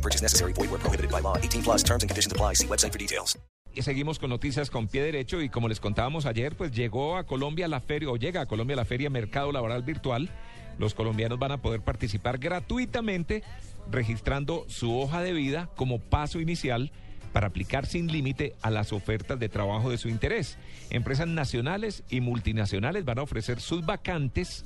No purchase necessary. Void where prohibited by law. 18 plus terms and conditions apply. See website for details. Y seguimos con noticias con pie derecho y como les contábamos ayer, pues llegó a Colombia la feria o llega a Colombia la feria Mercado Laboral Virtual. Los colombianos van a poder participar gratuitamente registrando su hoja de vida como paso inicial para aplicar sin límite a las ofertas de trabajo de su interés. Empresas nacionales y multinacionales van a ofrecer sus vacantes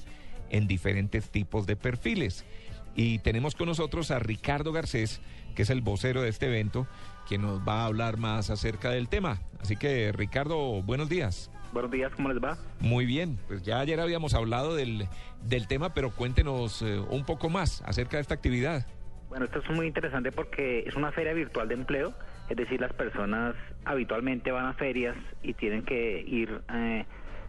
en diferentes tipos de perfiles. Y tenemos con nosotros a Ricardo Garcés, que es el vocero de este evento, quien nos va a hablar más acerca del tema. Así que, Ricardo, buenos días. Buenos días, ¿cómo les va? Muy bien, pues ya ayer habíamos hablado del, del tema, pero cuéntenos eh, un poco más acerca de esta actividad. Bueno, esto es muy interesante porque es una feria virtual de empleo, es decir, las personas habitualmente van a ferias y tienen que ir eh,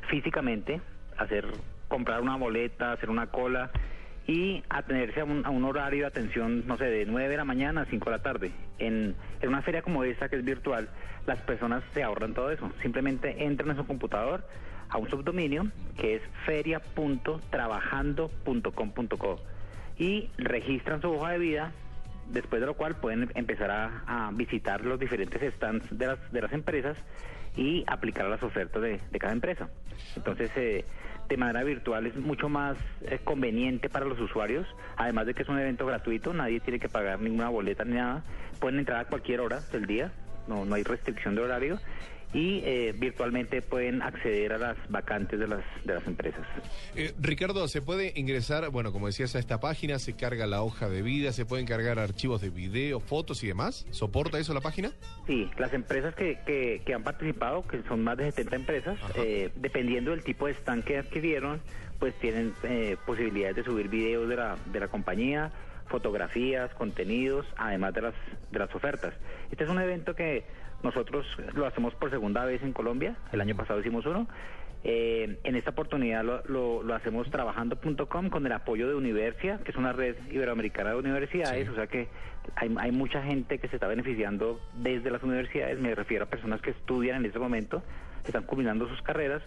físicamente, hacer, comprar una boleta, hacer una cola y atenerse a un, a un horario de atención, no sé, de 9 de la mañana a 5 de la tarde. En, una feria como esta, que es virtual, las personas se ahorran todo eso. Simplemente entran en su computador a un subdominio que es feria.trabajando.com.co y registran su hoja de vida, después de lo cual pueden empezar a, visitar los diferentes stands de las, de las empresas y aplicar las ofertas de, de cada empresa. Entonces, eh, de manera virtual es mucho más eh, conveniente para los usuarios, además de que es un evento gratuito, nadie tiene que pagar ninguna boleta ni nada, pueden entrar a cualquier hora del día, no, no hay restricción de horario y eh, virtualmente pueden acceder a las vacantes de las, de las empresas. Eh, Ricardo, ¿se puede ingresar, bueno, como decías, a esta página, se carga la hoja de vida, se pueden cargar archivos de video, fotos y demás? ¿Soporta eso la página? Sí, las empresas que, que, que han participado, que son más de 70 empresas, eh, dependiendo del tipo de stand que adquirieron, pues tienen eh, posibilidades de subir videos de la, de la compañía, fotografías, contenidos, además de las, de las ofertas. Este es un evento que nosotros lo hacemos por segunda vez en Colombia, el año pasado hicimos uno. Eh, en esta oportunidad lo, lo, lo hacemos trabajando.com con el apoyo de Universia, que es una red iberoamericana de universidades, o sea que hay, hay mucha gente que se está beneficiando desde las universidades, me refiero a personas que estudian en este momento, están culminando sus carreras,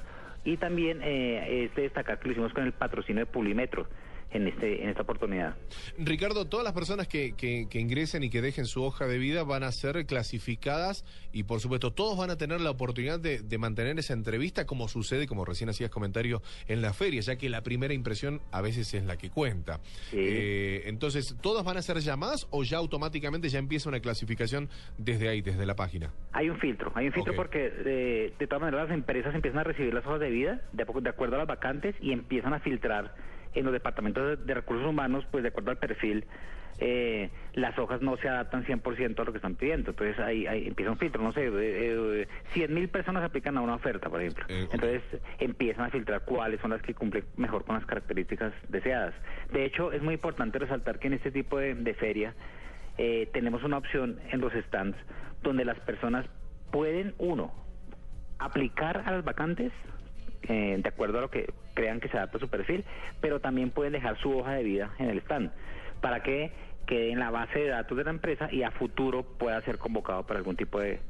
y también eh, es de destacar que lo hicimos con el patrocinio de Pulimetro en, este, en esta oportunidad. Ricardo, todas las personas que, que, que ingresen y que dejen su hoja de vida van a ser clasificadas y por supuesto todos van a tener la oportunidad de, de mantener esa entrevista como sucede, como recién hacías comentario, en la feria, ya que la primera impresión a veces es la que cuenta. Sí. Eh, entonces, ¿todas van a ser llamadas o ya automáticamente ya empieza una clasificación desde ahí, desde la página? Hay un filtro, hay un filtro porque de, de todas maneras las empresas empiezan a recibir las hojas de vida de, de acuerdo a las vacantes y empiezan a filtrar en los departamentos de, recursos humanos, pues de acuerdo al perfil, eh, las hojas no se adaptan 100% a lo que están pidiendo. Entonces ahí, ahí empieza un filtro, no sé, eh, eh, 100 mil personas aplican a una oferta, por ejemplo. Eh. Entonces empiezan a filtrar cuáles son las que cumplen mejor con las características deseadas. De hecho, es muy importante resaltar que en este tipo de, de feria eh, tenemos una opción en los stands donde las personas pueden, uno, aplicar a las vacantes eh, de acuerdo a lo que crean que se adapta a su perfil, pero también pueden dejar su hoja de vida en el stand para que quede en la base de datos de la empresa y a futuro pueda ser convocado para algún tipo de,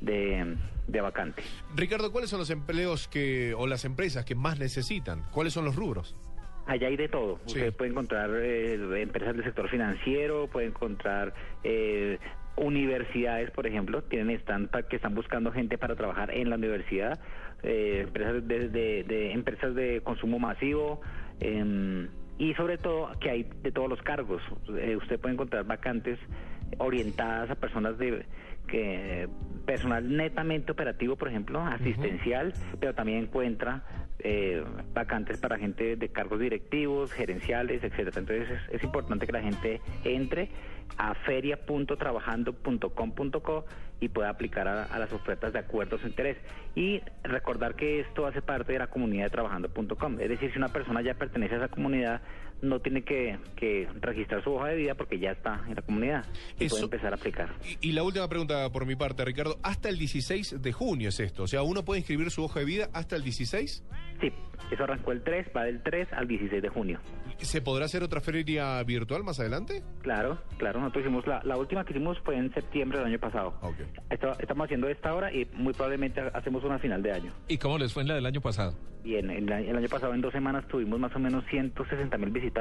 de, de vacante. Ricardo, ¿cuáles son los empleos que o las empresas que más necesitan? ¿Cuáles son los rubros? Allá hay de todo. Sí. Usted puede encontrar eh, empresas del sector financiero, puede encontrar eh, universidades, por ejemplo, tienen pa- que están buscando gente para trabajar en la universidad, eh, empresas de, de- de- empresas de consumo masivo. em, y sobre todo que hay de todos los cargos. Eh, usted puede encontrar vacantes orientadas a personas de que personal netamente operativo, por ejemplo, asistencial, pero también encuentra eh, vacantes para gente de cargos directivos, gerenciales, etcétera. Entonces es, importante que la gente entre a feria.trabajando.com.co y pueda aplicar a, las ofertas de acuerdo a interés. Y recordar que esto hace parte de la comunidad de trabajando.com. Es decir, si una persona ya pertenece a esa comunidad, no tiene que, que registrar su hoja de vida porque ya está en la comunidad y Eso- puede empezar a aplicar. Y, y la última pregunta por mi parte, Ricardo. Hasta el 16 de junio es esto. O sea, uno puede inscribir su hoja de vida hasta el 16. Sí, eso arrancó el 3, va del 3 al 16 de junio. ¿Se podrá hacer otra feria virtual más adelante? Claro, claro, nosotros hicimos la, la última que hicimos fue en septiembre del año pasado. Estamos haciendo esta ahora y muy probablemente hacemos una final de año. ¿Y cómo les fue en la del año pasado? Y en, en la- el año pasado, en dos semanas, tuvimos más o menos 160 mil visitantes,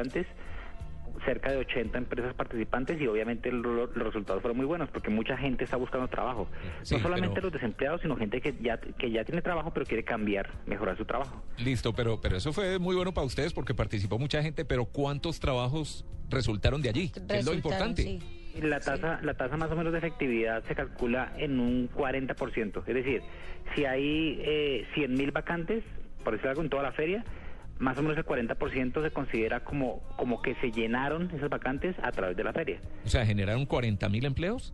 cerca de 80 empresas participantes y obviamente lo- los resultados fueron muy buenos porque mucha gente está buscando trabajo. Sí, no solamente pero- los desempleados, sino gente que ya, que ya tiene trabajo pero quiere cambiar, mejorar su trabajo. Listo, pero, pero eso fue muy bueno para ustedes porque participó mucha gente, pero ¿cuántos trabajos resultaron de allí? Que es lo Resultaron, importante. sí. La tasa, la tasa más o menos de efectividad se calcula en un 40%. Es decir, si hay eh, 100 mil vacantes, por decir algo, en toda la feria, más o menos el 40% se considera como, como que se llenaron esas vacantes a través de la feria. O sea, generaron 40 mil empleos.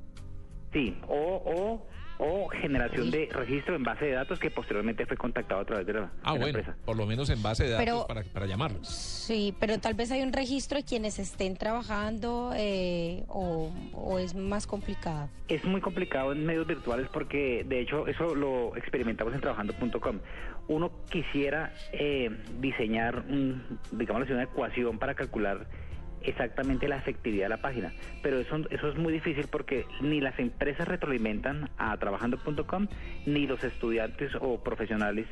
Sí, o, o, o generación de registro en base de datos que posteriormente fue contactado a través de la, Ah, de la bueno, empresa. por lo menos en base de datos Pero- para, para llamarlos. Sí, pero tal vez hay un registro de quienes estén trabajando eh, o, o es más complicado. Es muy complicado en medios virtuales porque, de hecho, eso lo experimentamos en trabajando.com. Uno quisiera eh, diseñar, un, digamos así, una ecuación para calcular exactamente la efectividad de la página, pero eso, eso es muy difícil porque ni las empresas retroalimentan a trabajando.com, ni los estudiantes o profesionales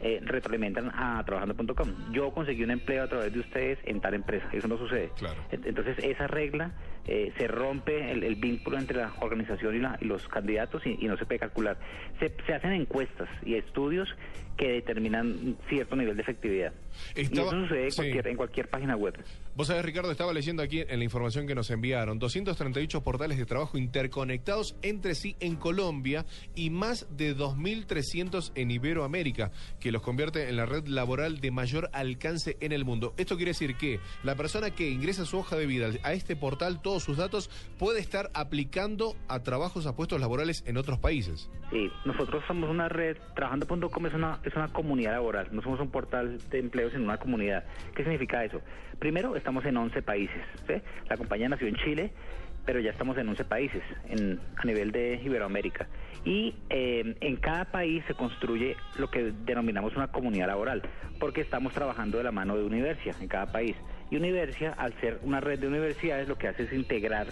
eh, retroalimentan a trabajando.com. Yo conseguí un empleo a través de ustedes en tal empresa, eso no sucede. Claro. Entonces esa regla eh, se rompe el, el vínculo entre la organización y, la- y los candidatos y, y no se puede calcular. Se, se hacen encuestas y estudios que determinan cierto nivel de efectividad. Estaba- y eso sucede en, sí. cualquier, en cualquier página web. Vos sabés, Ricardo, estaba leyendo aquí en la información que nos enviaron. 238 portales de trabajo interconectados entre sí en Colombia y más de 2.300 en Iberoamérica, que los convierte en la red laboral de mayor alcance en el mundo. Esto quiere decir que la persona que ingresa su hoja de vida a este portal, todos sus datos, puede estar aplicando a trabajos, a puestos laborales en otros países. Sí, nosotros somos una red, trabajando.com es una, es una comunidad laboral, no somos un portal de empleo, sino una comunidad. ¿Qué significa eso? Primero, estamos en 11 países. La compañía nació en Chile, pero ya estamos en 11 países en, a nivel de Iberoamérica. Y eh, en cada país se construye lo que denominamos una comunidad laboral, porque estamos trabajando de la mano de Universia en cada país. Y Universia, al ser una red de universidades, lo que hace es integrar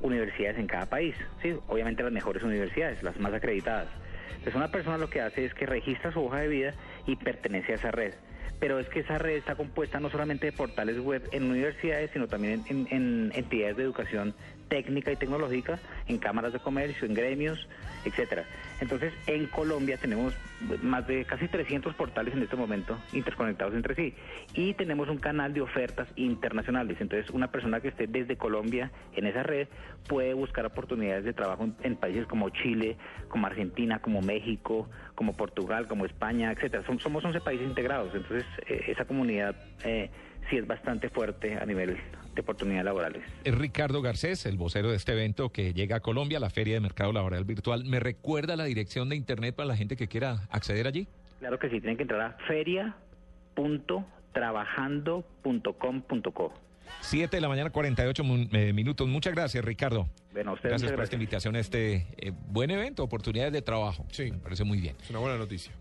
universidades en cada país. ¿sí? Obviamente las mejores universidades, las más acreditadas. Entonces una persona lo que hace es que registra su hoja de vida y pertenece a esa red. Pero es que esa red está compuesta no solamente de portales web en universidades, sino también en, en entidades de educación técnica y tecnológica, en cámaras de comercio, en gremios, etcétera. Entonces, en Colombia tenemos más de casi 300 portales en este momento interconectados entre sí y tenemos un canal de ofertas internacionales. Entonces, una persona que esté desde Colombia en esa red puede buscar oportunidades de trabajo en, países como Chile, como Argentina, como México, como Portugal, como España, etcétera. Som- somos 11 países integrados. Entonces, eh, esa comunidad eh, sí es bastante fuerte a nivel de oportunidades laborales. Es Ricardo Garcés, el vocero de este evento que llega a Colombia, la Feria de Mercado Laboral Virtual. ¿Me recuerda la dirección de internet para la gente que quiera acceder allí? Claro que sí, tienen que entrar a feria.trabajando.com.co. 7 de la mañana, 48 mun- eh, minutos. Muchas gracias, Ricardo. Bueno, a ustedes Gracias por esta invitación a este eh, buen evento, oportunidades de trabajo. Sí. Me parece muy bien. Es una buena noticia.